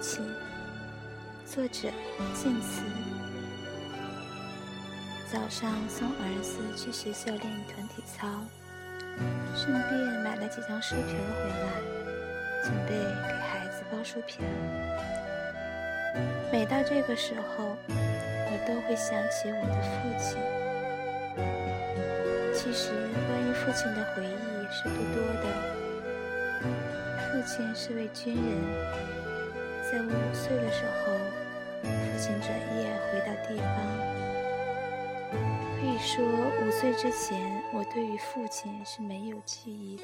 亲》，作者晋慈。早上送儿子去学校练团体操，顺便买了几张书皮回来，准备给孩子包书皮。每到这个时候，我都会想起我的父亲。其实，关于父亲的回忆是不多的。父亲是位军人，在我五岁的时候，父亲转业回到地方。可以说，五岁之前，我对于父亲是没有记忆的，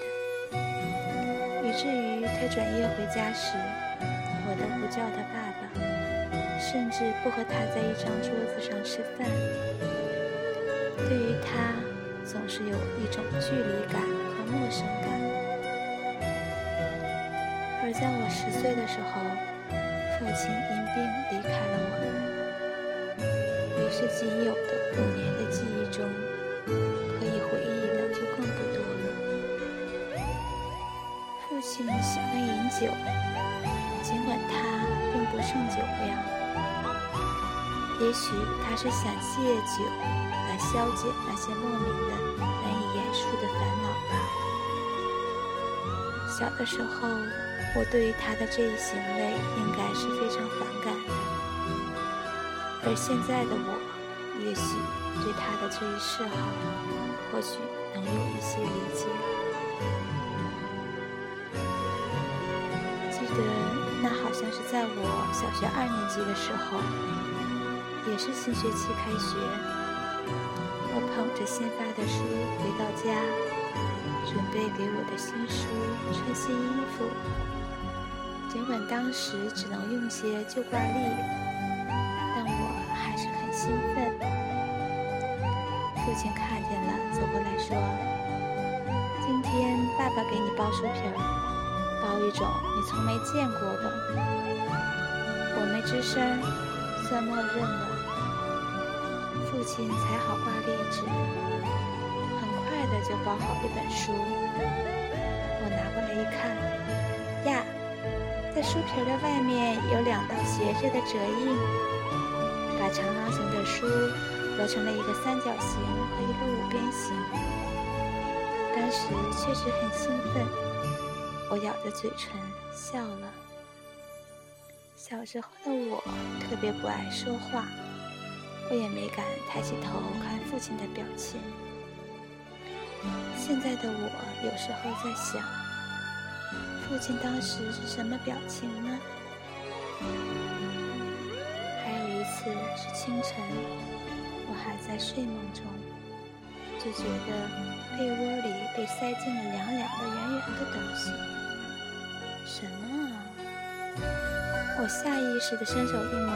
以至于他转业回家时，我都不叫他爸爸，甚至不和他在一张桌子上吃饭。对于他，总是有一种距离感和陌生感。而在我十岁的时候，父亲因病离开了我们，于是仅有的。五年的记忆中，可以回忆的就更不多了。父亲喜欢饮酒，尽管他并不胜酒量，也许他是想借酒来消解那些莫名的、难以言述的烦恼吧。小的时候，我对于他的这一行为应该是非常反感的，而现在的我。也许对他的这一嗜好，或许能有一些理解。记得那好像是在我小学二年级的时候，也是新学期开学，我捧着新发的书回到家，准备给我的新书穿新衣服。尽管当时只能用些旧挂历，但我还是很兴奋。父亲看见了，走过来说：“今天爸爸给你包书皮儿，包一种你从没见过的。”我没吱声，算默认了。父亲裁好挂历纸，很快的就包好一本书。我拿过来一看，呀，在书皮的外面有两道斜着的折印，把长方形的书。合成了一个三角形和一个五边形。当时确实很兴奋，我咬着嘴唇笑了。小时候的我特别不爱说话，我也没敢抬起头看父亲的表情。现在的我有时候在想，父亲当时是什么表情呢？还有一次是清晨。我还在睡梦中，就觉得被窝里被塞进了凉凉的、圆圆的东西。什么啊？我下意识地伸手一摸，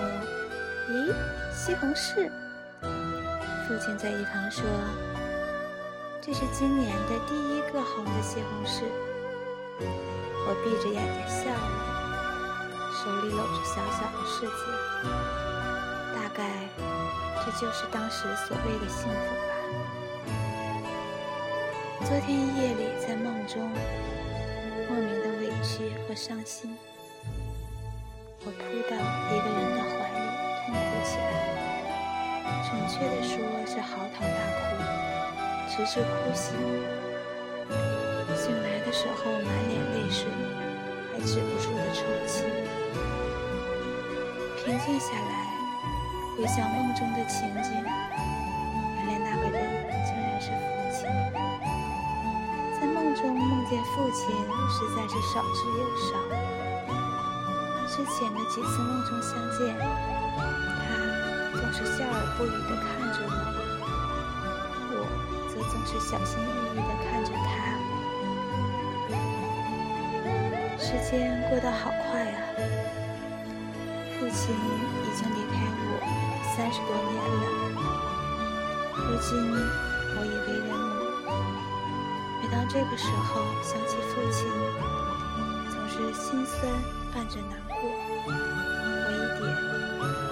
咦，西红柿！父亲在一旁说：“这是今年的第一个红的西红柿。”我闭着眼睛笑了，手里搂着小小的世界，大概。这就是当时所谓的幸福吧。昨天夜里在梦中，莫名的委屈和伤心，我扑到一个人的怀里痛哭起来，准确的说是嚎啕大哭，直至哭醒。时候满脸泪水，还止不住的抽泣。平静下来。回想梦中的情景，原来那个人竟然是父亲。在梦中梦见父亲实在是少之又少。之前的几次梦中相见，他总是笑而不语地看着我，我则总是小心翼翼地看着他。时间过得好快啊，父亲已经离开我。三十多年了，如今我已为人母。每当这个时候想起父亲，总是心酸伴着难过，我一点。